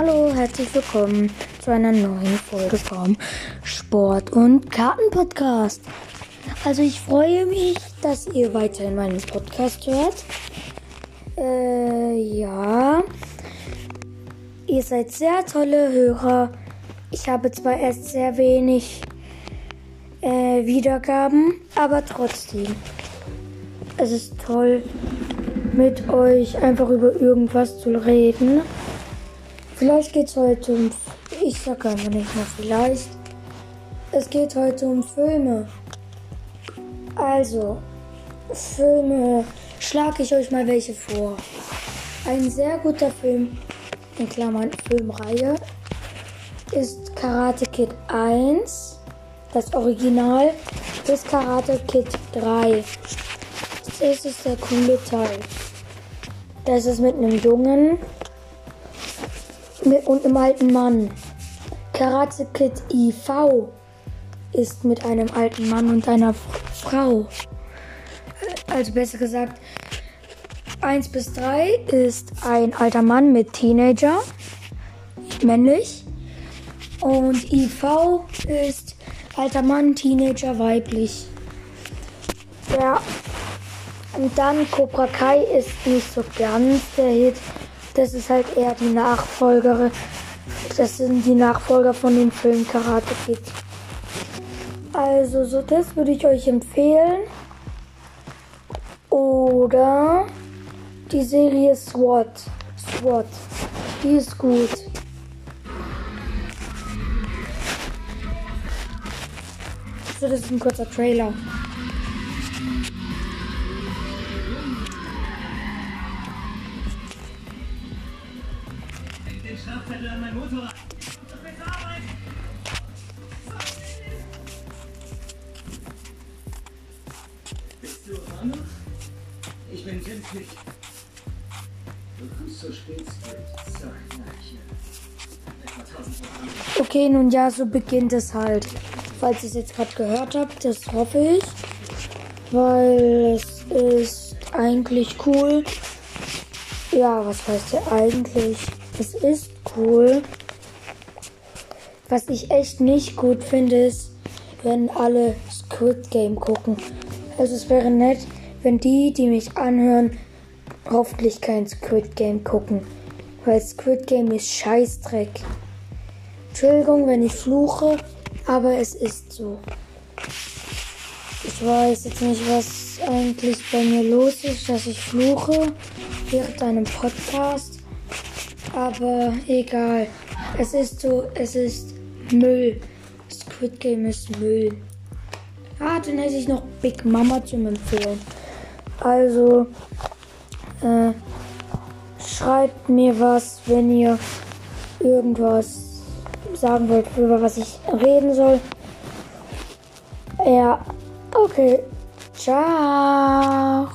Hallo, herzlich willkommen zu einer neuen Folge vom Sport- und Karten-Podcast. Also ich freue mich, dass ihr weiterhin meinen Podcast hört. Äh, ja. Ihr seid sehr tolle Hörer. Ich habe zwar erst sehr wenig äh, Wiedergaben, aber trotzdem. Es ist toll, mit euch einfach über irgendwas zu reden. Vielleicht geht es heute um. Ich sag einfach nicht mal vielleicht. Es geht heute um Filme. Also, Filme. Schlage ich euch mal welche vor. Ein sehr guter Film, in Klammern Filmreihe, ist Karate Kid 1. Das Original ist Karate Kid 3. Das ist der coole Teil. Das ist mit einem Jungen mit, und einem alten Mann. Karate Kid IV ist mit einem alten Mann und einer Frau. Also besser gesagt, 1 bis 3 ist ein alter Mann mit Teenager, männlich. Und IV ist alter Mann, Teenager, weiblich. Ja. Und dann Cobra Kai ist nicht so ganz der Hit. Das ist halt eher die Nachfolgerin. Das sind die Nachfolger von dem Film Karate Kid. Also, so das würde ich euch empfehlen. Oder die Serie SWAT. SWAT. Die ist gut. So, das ist ein kurzer Trailer. Strafzettel an mein Motorrad. Bist du Ronald? Ich bin Tim. Du kommst so tausend Programme. Okay, nun ja, so beginnt es halt. Falls ihr es jetzt gerade gehört habt, das hoffe ich. Weil es ist eigentlich cool. Ja, was heißt ja eigentlich? Es ist cool. Was ich echt nicht gut finde, ist, wenn alle Squid Game gucken. Also es wäre nett, wenn die, die mich anhören, hoffentlich kein Squid Game gucken. Weil Squid Game ist Scheißdreck. Entschuldigung, wenn ich fluche, aber es ist so. Ich weiß jetzt nicht, was eigentlich bei mir los ist, dass ich fluche während einem Podcast. Aber egal. Es ist so, es ist Müll. Squid Game ist Müll. Ah, dann hätte ich noch Big Mama zum Empfehlen. Also, äh, schreibt mir was, wenn ihr irgendwas sagen wollt, über was ich reden soll. Ja, okay. Ciao.